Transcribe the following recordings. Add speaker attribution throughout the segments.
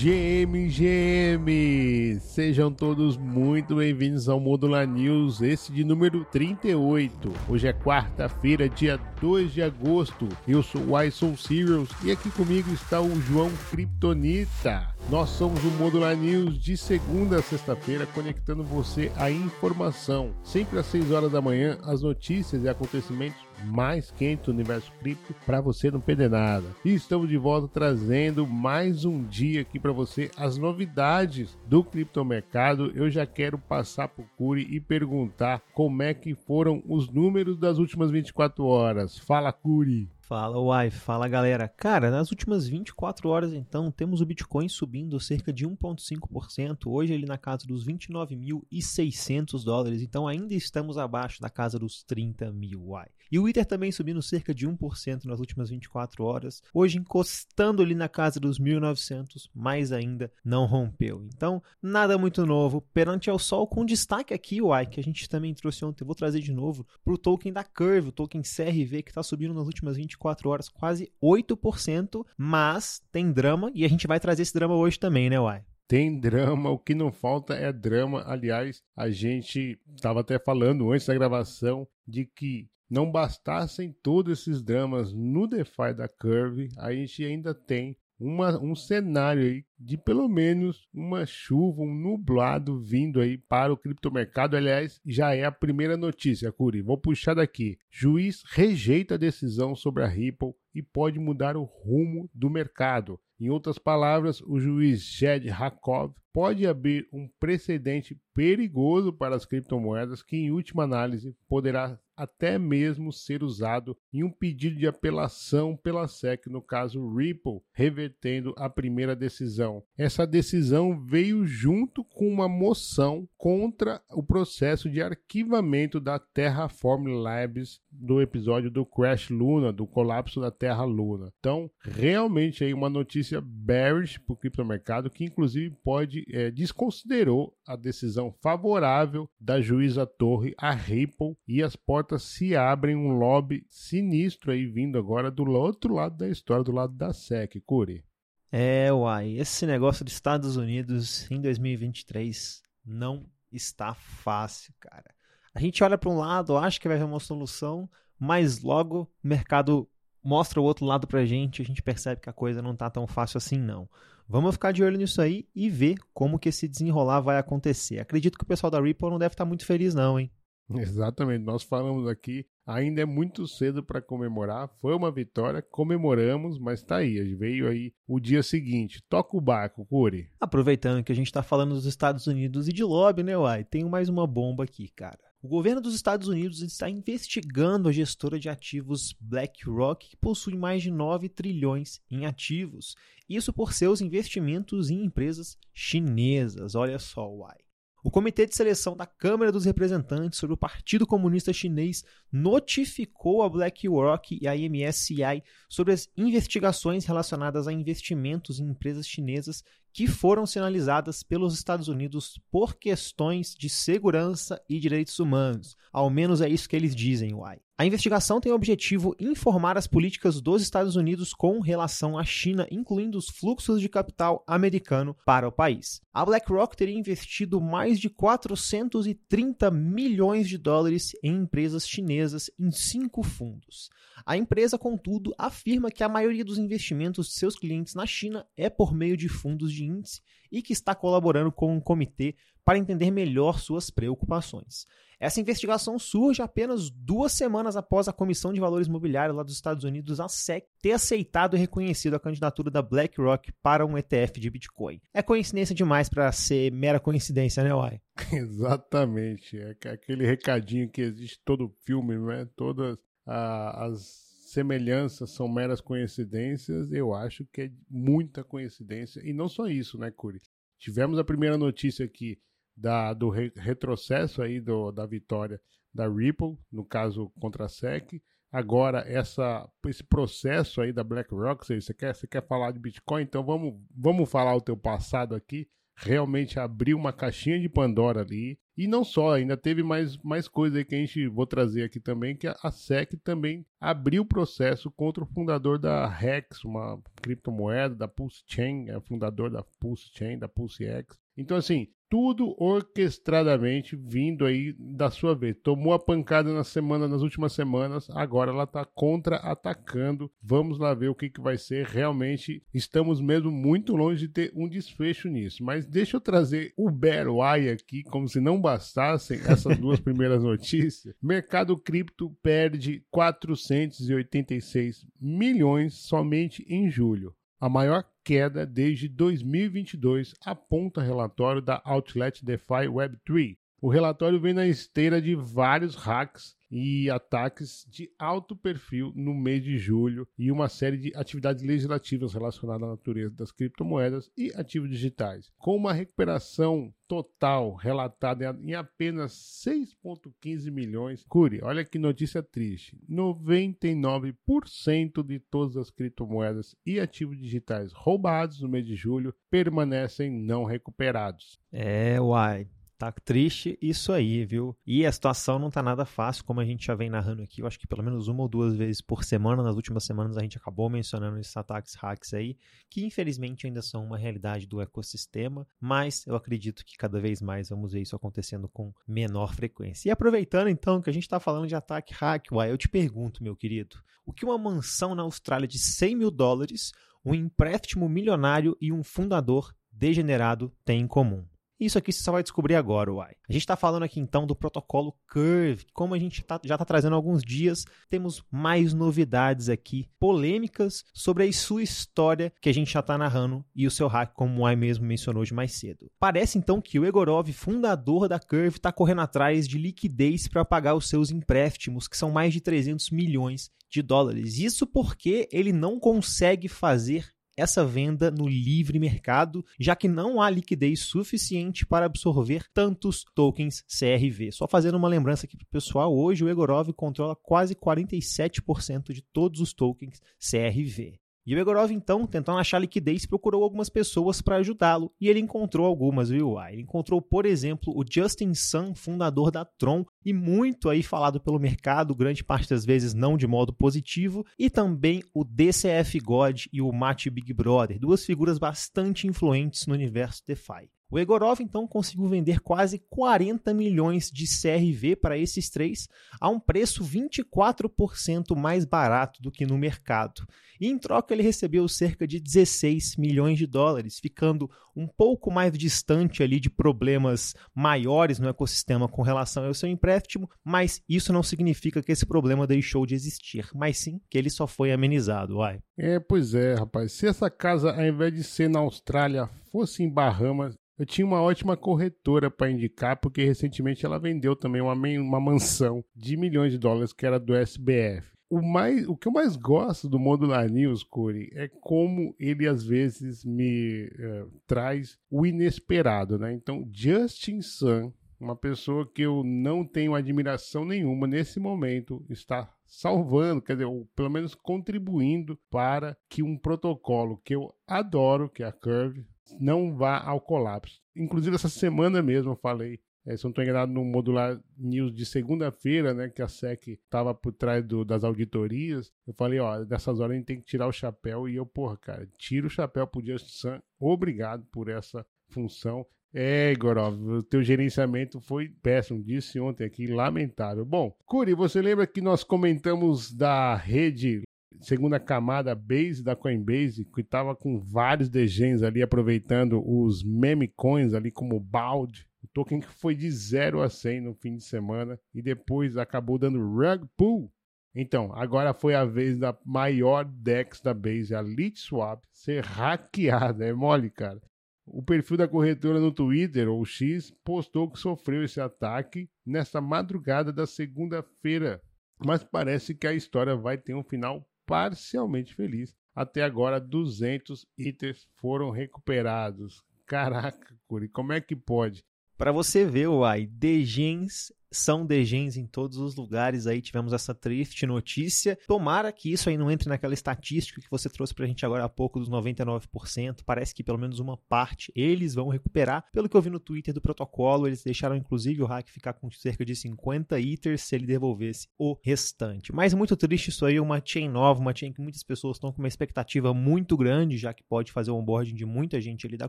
Speaker 1: GM, GM! Sejam todos muito bem-vindos ao Modular News, esse de número 38. Hoje é quarta-feira, dia 2 de agosto. Eu sou o Ison Serials e aqui comigo está o João Kryptonita. Nós somos o Modular News de segunda a sexta-feira, conectando você à informação. Sempre às 6 horas da manhã, as notícias e acontecimentos mais quentes do universo cripto para você não perder nada. E estamos de volta trazendo mais um dia aqui para você as novidades do criptomercado. Eu já quero passar para o Curi e perguntar como é que foram os números das últimas 24 horas. Fala, Curi!
Speaker 2: Fala, Uai, fala galera. Cara, nas últimas 24 horas então, temos o Bitcoin subindo cerca de 1,5%, hoje ele na casa dos 29.600 dólares, então ainda estamos abaixo da casa dos 30 mil, Uai. E o Ether também subindo cerca de 1% nas últimas 24 horas, hoje encostando ali na casa dos 1.900, mas ainda não rompeu. Então, nada muito novo, perante ao sol, com destaque aqui, Uai, que a gente também trouxe ontem, vou trazer de novo, para o token da Curve, o token CRV, que está subindo nas últimas 24 24 horas, quase 8%, mas tem drama e a gente vai trazer esse drama hoje também, né, Uai?
Speaker 1: Tem drama, o que não falta é drama. Aliás, a gente estava até falando antes da gravação de que não bastassem todos esses dramas no DeFi da Curve, a gente ainda tem uma, um cenário aí de pelo menos uma chuva, um nublado vindo aí para o criptomercado. Aliás, já é a primeira notícia, Curi. Vou puxar daqui. Juiz rejeita a decisão sobre a Ripple e pode mudar o rumo do mercado. Em outras palavras, o juiz Jed Rakov pode abrir um precedente perigoso para as criptomoedas que, em última análise, poderá até mesmo ser usado em um pedido de apelação pela SEC, no caso Ripple, revertendo a primeira decisão. Essa decisão veio junto com uma moção contra o processo de arquivamento da Terraform Labs do episódio do Crash Luna, do colapso da Terra Luna. Então, realmente aí uma notícia bearish para o criptomercado que inclusive pode é, desconsiderou a decisão favorável da juíza Torre a Ripple e as portas se abrem um lobby sinistro aí vindo agora do outro lado da história, do lado da SEC, Curi.
Speaker 2: É, uai, esse negócio dos Estados Unidos em 2023 não está fácil, cara. A gente olha para um lado, acha que vai haver uma solução, mas logo o mercado mostra o outro lado pra gente, a gente percebe que a coisa não tá tão fácil assim não. Vamos ficar de olho nisso aí e ver como que esse desenrolar vai acontecer. Acredito que o pessoal da Ripple não deve estar muito feliz não, hein?
Speaker 1: Exatamente, nós falamos aqui, ainda é muito cedo para comemorar, foi uma vitória, comemoramos, mas tá aí, veio aí o dia seguinte. Toca o barco, Curi.
Speaker 2: Aproveitando que a gente está falando dos Estados Unidos e de lobby, né, Uai? Tenho mais uma bomba aqui, cara. O governo dos Estados Unidos está investigando a gestora de ativos BlackRock, que possui mais de 9 trilhões em ativos. Isso por seus investimentos em empresas chinesas. Olha só, uai. O Comitê de Seleção da Câmara dos Representantes sobre o Partido Comunista Chinês notificou a BlackRock e a MSCI sobre as investigações relacionadas a investimentos em empresas chinesas que foram sinalizadas pelos Estados Unidos por questões de segurança e direitos humanos. Ao menos é isso que eles dizem, uai. A investigação tem o objetivo informar as políticas dos Estados Unidos com relação à China, incluindo os fluxos de capital americano para o país. A BlackRock teria investido mais de 430 milhões de dólares em empresas chinesas em cinco fundos. A empresa, contudo, afirma que a maioria dos investimentos de seus clientes na China é por meio de fundos de índice e que está colaborando com um comitê para entender melhor suas preocupações. Essa investigação surge apenas duas semanas após a Comissão de Valores Imobiliários lá dos Estados Unidos, a SEC, ter aceitado e reconhecido a candidatura da BlackRock para um ETF de Bitcoin. É coincidência demais para ser mera coincidência, né, Uai?
Speaker 1: Exatamente. É aquele recadinho que existe todo filme, né? Todas as semelhanças são meras coincidências, eu acho que é muita coincidência. E não só isso, né, Curi? Tivemos a primeira notícia aqui da, do re, retrocesso aí do, da vitória da Ripple, no caso contra a SEC. Agora, essa, esse processo aí da BlackRock, você quer, você quer falar de Bitcoin? Então vamos, vamos falar o teu passado aqui. Realmente abriu uma caixinha de Pandora ali E não só, ainda teve mais, mais coisa aí que a gente vou trazer aqui também, que a SEC também abriu processo contra o fundador da Rex, uma criptomoeda da Pulse Chain, é fundador da Pulse Chain, da Pulse X. Então, assim, tudo orquestradamente vindo aí da sua vez. Tomou a pancada na semana, nas últimas semanas, agora ela está contra-atacando. Vamos lá ver o que, que vai ser. Realmente estamos mesmo muito longe de ter um desfecho nisso. Mas deixa eu trazer o Wire aqui, como se não bastassem essas duas primeiras notícias. Mercado cripto perde 486 milhões somente em julho a maior queda desde 2022, aponta relatório da Outlet DeFi Web3. O relatório vem na esteira de vários hacks e ataques de alto perfil no mês de julho e uma série de atividades legislativas relacionadas à natureza das criptomoedas e ativos digitais, com uma recuperação total relatada em apenas 6,15 milhões. Cure, olha que notícia triste: 99% de todas as criptomoedas e ativos digitais roubados no mês de julho permanecem não recuperados.
Speaker 2: É, uai. Tá triste isso aí, viu? E a situação não tá nada fácil, como a gente já vem narrando aqui. Eu acho que pelo menos uma ou duas vezes por semana, nas últimas semanas, a gente acabou mencionando esses ataques hacks aí, que infelizmente ainda são uma realidade do ecossistema, mas eu acredito que cada vez mais vamos ver isso acontecendo com menor frequência. E aproveitando então que a gente tá falando de ataque hack, uai, eu te pergunto, meu querido, o que uma mansão na Austrália de 100 mil dólares, um empréstimo milionário e um fundador degenerado têm em comum? Isso aqui você só vai descobrir agora, uai. A gente está falando aqui então do protocolo Curve. Como a gente tá, já está trazendo há alguns dias, temos mais novidades aqui, polêmicas sobre a sua história que a gente já está narrando e o seu hack, como o Uai mesmo mencionou de mais cedo. Parece então que o Egorov, fundador da Curve, está correndo atrás de liquidez para pagar os seus empréstimos, que são mais de 300 milhões de dólares. Isso porque ele não consegue fazer essa venda no livre mercado, já que não há liquidez suficiente para absorver tantos tokens CRV. Só fazendo uma lembrança aqui para o pessoal, hoje o Egorov controla quase 47% de todos os tokens CRV. E o Egorov, então, tentando achar liquidez, procurou algumas pessoas para ajudá-lo, e ele encontrou algumas, viu? Ah, ele encontrou, por exemplo, o Justin Sun, fundador da Tron, e muito aí falado pelo mercado, grande parte das vezes não de modo positivo, e também o DCF God e o Matt Big Brother, duas figuras bastante influentes no universo DeFi. O Egorov então conseguiu vender quase 40 milhões de CRV para esses três a um preço 24% mais barato do que no mercado. E em troca ele recebeu cerca de 16 milhões de dólares, ficando um pouco mais distante ali de problemas maiores no ecossistema com relação ao seu empréstimo, mas isso não significa que esse problema deixou de existir, mas sim que ele só foi amenizado, uai.
Speaker 1: É, pois é, rapaz. Se essa casa, ao invés de ser na Austrália, fosse em Bahamas, eu tinha uma ótima corretora para indicar, porque recentemente ela vendeu também uma, uma mansão de milhões de dólares que era do SBF. O, mais, o que eu mais gosto do Modular News, Corey, é como ele às vezes me uh, traz o inesperado, né? Então, Justin Sun, uma pessoa que eu não tenho admiração nenhuma nesse momento, está salvando, quer dizer, ou pelo menos contribuindo para que um protocolo que eu adoro, que é a Curve, não vá ao colapso. Inclusive, essa semana mesmo eu falei, é, se não estou enganado, no Modular News de segunda-feira, né, que a SEC estava por trás do, das auditorias, eu falei, ó, nessas horas a gente tem que tirar o chapéu, e eu, porra, cara, tiro o chapéu pro Justin Sun, obrigado por essa função. É, Gorov, o teu gerenciamento foi péssimo, disse ontem aqui, lamentável. Bom, Curi, você lembra que nós comentamos da rede segunda camada base da Coinbase, que estava com vários degens ali, aproveitando os meme coins ali como BALD, o token que foi de 0 a 100 no fim de semana e depois acabou dando rug pull. Então, agora foi a vez da maior DEX da Base, a LeetSwap, ser hackeada. É mole, cara. O perfil da corretora no Twitter, ou X, postou que sofreu esse ataque nesta madrugada da segunda-feira. Mas parece que a história vai ter um final parcialmente feliz. Até agora, 200 itens foram recuperados. Caraca, Curi, como é que pode?
Speaker 2: Para você ver, Uai, Degens são degens em todos os lugares aí. Tivemos essa triste notícia. Tomara que isso aí não entre naquela estatística que você trouxe pra gente agora há pouco dos 99%. Parece que pelo menos uma parte eles vão recuperar. Pelo que eu vi no Twitter do protocolo, eles deixaram inclusive o hack ficar com cerca de 50 ethers se ele devolvesse o restante. Mas muito triste isso aí, uma chain nova, uma chain que muitas pessoas estão com uma expectativa muito grande, já que pode fazer o onboarding de muita gente ali da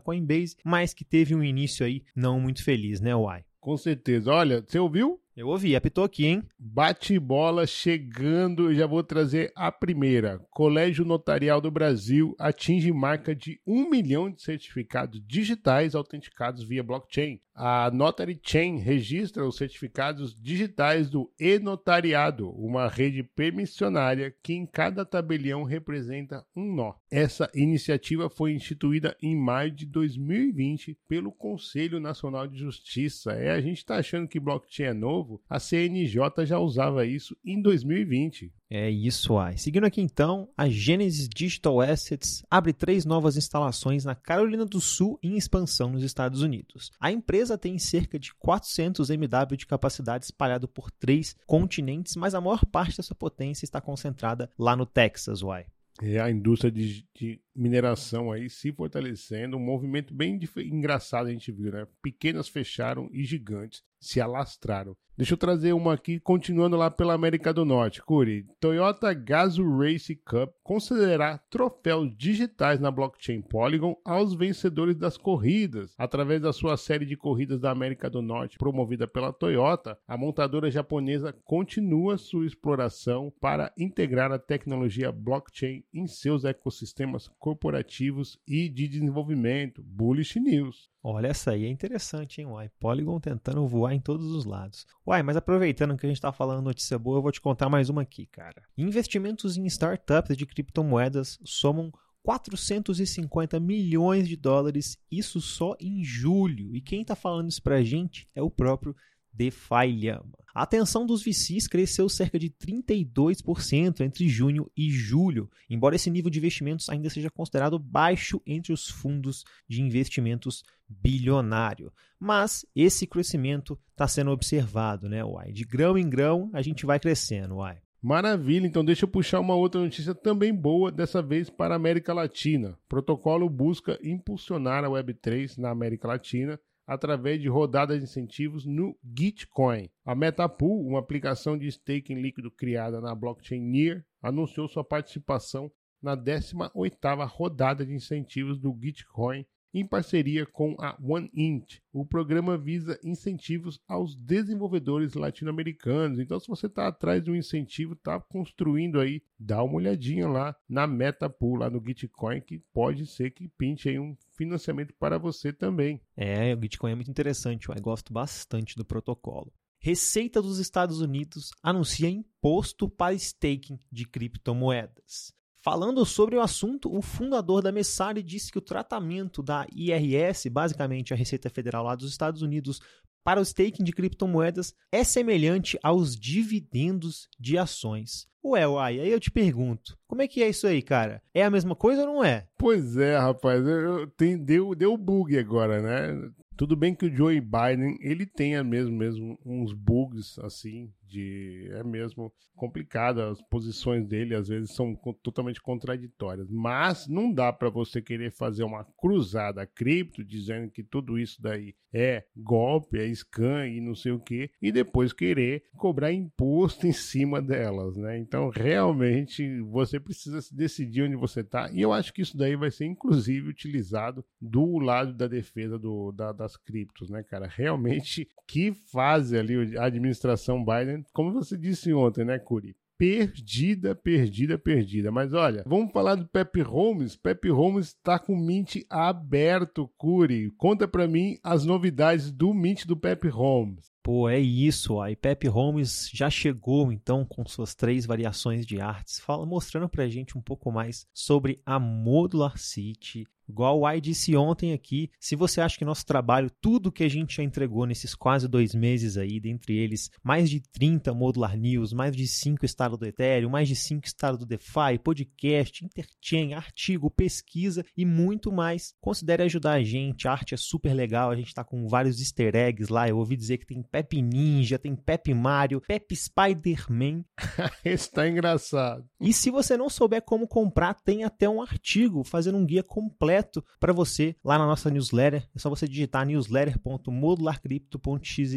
Speaker 2: Coinbase, mas que teve um início aí não muito feliz, né, Uai?
Speaker 1: Com certeza. Olha, você ouviu?
Speaker 2: Eu ouvi, apitou aqui, hein?
Speaker 1: Bate bola chegando, já vou trazer a primeira. Colégio Notarial do Brasil atinge marca de um milhão de certificados digitais autenticados via blockchain. A Notary Chain registra os certificados digitais do e-notariado, uma rede permissionária que em cada tabelião representa um nó. Essa iniciativa foi instituída em maio de 2020 pelo Conselho Nacional de Justiça. É, a gente está achando que blockchain é novo, a CNJ já usava isso em 2020.
Speaker 2: É isso aí. Seguindo aqui então, a Genesis Digital Assets abre três novas instalações na Carolina do Sul em expansão nos Estados Unidos. A empresa tem cerca de 400 MW de capacidade espalhado por três continentes, mas a maior parte dessa potência está concentrada lá no Texas, uai.
Speaker 1: É a indústria de, de mineração aí se fortalecendo, um movimento bem engraçado a gente viu, né? Pequenas fecharam e gigantes se alastraram. Deixa eu trazer uma aqui, continuando lá pela América do Norte. Curi, Toyota Gazoo Race Cup considerará troféus digitais na blockchain Polygon aos vencedores das corridas. Através da sua série de corridas da América do Norte, promovida pela Toyota, a montadora japonesa continua sua exploração para integrar a tecnologia blockchain em seus ecossistemas corporativos e de desenvolvimento. Bullish News.
Speaker 2: Olha, essa aí é interessante, hein, Uai? Polygon tentando voar em todos os lados. Uai, mas aproveitando que a gente está falando notícia boa, eu vou te contar mais uma aqui, cara. Investimentos em startups de criptomoedas somam 450 milhões de dólares, isso só em julho. E quem está falando isso pra gente é o próprio DeFi Llama. A atenção dos VCs cresceu cerca de 32% entre junho e julho, embora esse nível de investimentos ainda seja considerado baixo entre os fundos de investimentos bilionário. Mas esse crescimento está sendo observado, né, Uai? De grão em grão a gente vai crescendo, Uai.
Speaker 1: Maravilha, então deixa eu puxar uma outra notícia também boa, dessa vez para a América Latina. O protocolo busca impulsionar a Web3 na América Latina através de rodadas de incentivos no Gitcoin. A Metapool, uma aplicação de staking líquido criada na blockchain Near, anunciou sua participação na 18ª rodada de incentivos do Gitcoin em parceria com a OneInt. O programa visa incentivos aos desenvolvedores latino-americanos. Então, se você está atrás de um incentivo, está construindo aí, dá uma olhadinha lá na MetaPool, lá no Gitcoin, que pode ser que pinte aí um financiamento para você também.
Speaker 2: É, o Gitcoin é muito interessante, eu gosto bastante do protocolo. Receita dos Estados Unidos anuncia imposto para staking de criptomoedas. Falando sobre o assunto, o fundador da Messari disse que o tratamento da IRS, basicamente a Receita Federal lá dos Estados Unidos, para o staking de criptomoedas é semelhante aos dividendos de ações. Ué, uai, aí eu te pergunto, como é que é isso aí, cara? É a mesma coisa ou não é?
Speaker 1: Pois é, rapaz, eu, eu, tem, deu, deu bug agora, né? Tudo bem que o Joe Biden, ele tenha mesmo, mesmo uns bugs, assim, de é mesmo complicado, as posições dele às vezes são totalmente contraditórias, mas não dá para você querer fazer uma cruzada cripto dizendo que tudo isso daí é golpe, é scam e não sei o que, e depois querer cobrar imposto em cima delas, né? Então, realmente você precisa se decidir onde você tá, e eu acho que isso daí vai ser inclusive utilizado do lado da defesa do, da, das criptos, né, cara? Realmente que fase ali a administração Biden como você disse ontem, né, Curi? perdida, perdida, perdida. Mas olha, vamos falar do Pepe Holmes. Pepe Holmes está com o Mint aberto, Curi. Conta para mim as novidades do Mint do Pepe Holmes.
Speaker 2: Pô, é isso. A Pepe Holmes já chegou então com suas três variações de artes, fala, mostrando pra gente um pouco mais sobre a Modular City. Igual o I disse ontem aqui, se você acha que nosso trabalho, tudo que a gente já entregou nesses quase dois meses aí, dentre eles mais de 30 Modular News, mais de 5 estados do Ethereum, mais de 5 estados do DeFi, podcast, interchain, artigo, pesquisa e muito mais, considere ajudar a gente. A arte é super legal, a gente está com vários easter eggs lá. Eu ouvi dizer que tem Pepe Ninja, tem Pepe Mario, Pepe Spider-Man.
Speaker 1: Esse tá engraçado.
Speaker 2: E se você não souber como comprar, tem até um artigo fazendo um guia completo para você lá na nossa newsletter. É só você digitar newsletter.modularcrypto.xyz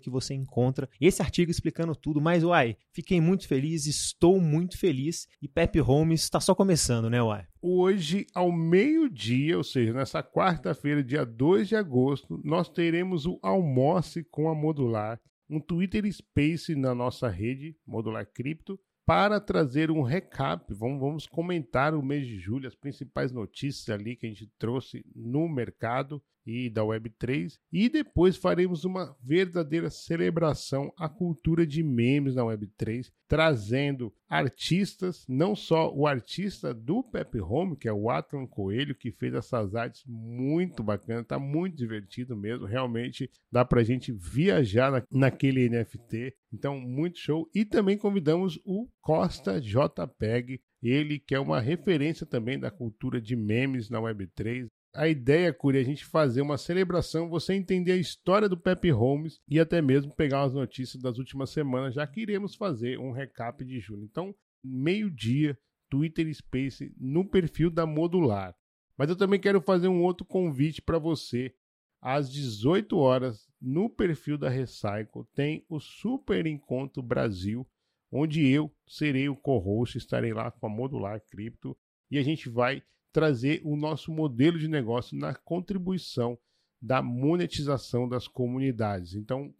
Speaker 2: que você encontra esse artigo explicando tudo. Mas, uai, fiquei muito feliz, estou muito feliz e Pepe Holmes está só começando, né, uai?
Speaker 1: Hoje, ao meio-dia, ou seja, nessa quarta-feira, dia 2 de agosto, nós teremos o Almoce com a Modular, um Twitter Space na nossa rede, Modular Cripto, para trazer um recap. Vamos, vamos comentar o mês de julho, as principais notícias ali que a gente trouxe no mercado e da Web3. E depois faremos uma verdadeira celebração à cultura de memes na Web3, trazendo artistas, não só o artista do Pepe Home, que é o Atlan Coelho, que fez essas artes muito bacanas, tá muito divertido mesmo, realmente dá pra gente viajar na, naquele NFT. Então, muito show. E também convidamos o Costa JPEG, ele que é uma referência também da cultura de memes na Web3, a ideia, Curi, é a gente fazer uma celebração, você entender a história do Pepe Holmes e até mesmo pegar as notícias das últimas semanas, já que iremos fazer um recap de julho. Então, meio-dia, Twitter Space no perfil da Modular. Mas eu também quero fazer um outro convite para você. Às 18 horas, no perfil da Recycle, tem o Super Encontro Brasil, onde eu serei o co-host, estarei lá com a Modular Cripto e a gente vai trazer o nosso modelo de negócio na contribuição da monetização das comunidades. Então,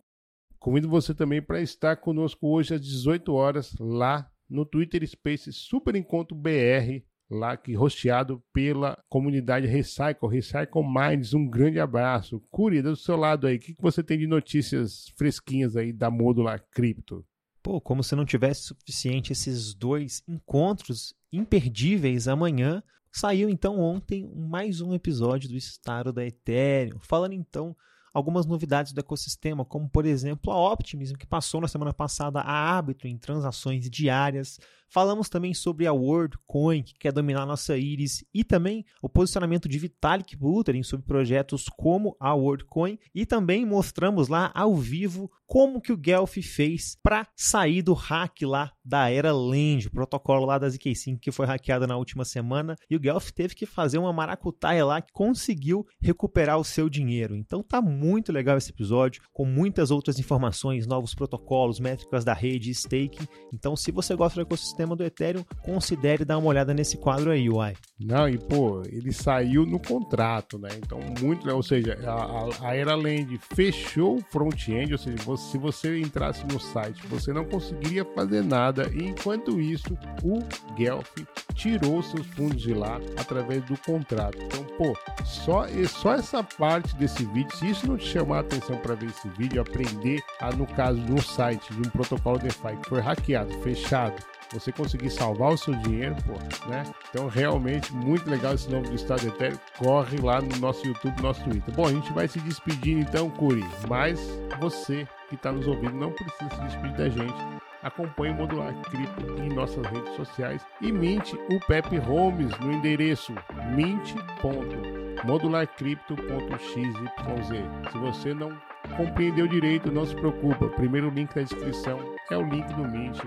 Speaker 1: convido você também para estar conosco hoje às 18 horas lá no Twitter Space Super Encontro BR, lá que rosteado pela comunidade Recycle, Recycle Minds. Um grande abraço. Curi, do seu lado aí, o que você tem de notícias fresquinhas aí da Modular Cripto?
Speaker 2: Pô, como se não tivesse suficiente esses dois encontros imperdíveis amanhã, Saiu então ontem mais um episódio do Estado da Ethereum, falando então algumas novidades do ecossistema, como por exemplo a Optimism, que passou na semana passada a hábito em transações diárias, Falamos também sobre a WorldCoin, que quer dominar nossa Iris, e também o posicionamento de Vitalik Buterin sobre projetos como a WorldCoin, e também mostramos lá ao vivo como que o Guelph fez para sair do hack lá da Era Land, o protocolo lá da ZK5 que foi hackeado na última semana, e o Guelph teve que fazer uma maracutaia lá que conseguiu recuperar o seu dinheiro. Então tá muito legal esse episódio, com muitas outras informações, novos protocolos, métricas da rede, staking. Então se você gosta do ecossistema sistema do Ethereum, considere dar uma olhada nesse quadro aí, uai.
Speaker 1: Não, e pô, ele saiu no contrato, né? Então, muito, né? ou seja, a, a Eraland fechou o front-end, ou seja, você, se você entrasse no site, você não conseguiria fazer nada. E enquanto isso, o Guelph tirou seus fundos de lá através do contrato. Então, pô, só, só essa parte desse vídeo, se isso não te chamar a atenção para ver esse vídeo, aprender a, no caso de um site, de um protocolo DeFi que foi hackeado, fechado, você conseguir salvar o seu dinheiro, pô, né? Então, realmente, muito legal esse nome do Estado Ethereum. Corre lá no nosso YouTube, nosso Twitter. Bom, a gente vai se despedindo então, Curi, mas você que está nos ouvindo não precisa se despedir da gente. Acompanhe o Modular Cripto em nossas redes sociais e minte o Pepe Holmes no endereço mint.modularcrypto.xyz. Se você não compreendeu direito, não se preocupa. Primeiro link na descrição é o link do Mint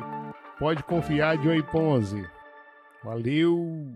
Speaker 1: Pode confiar, Joey Ponzi. Valeu!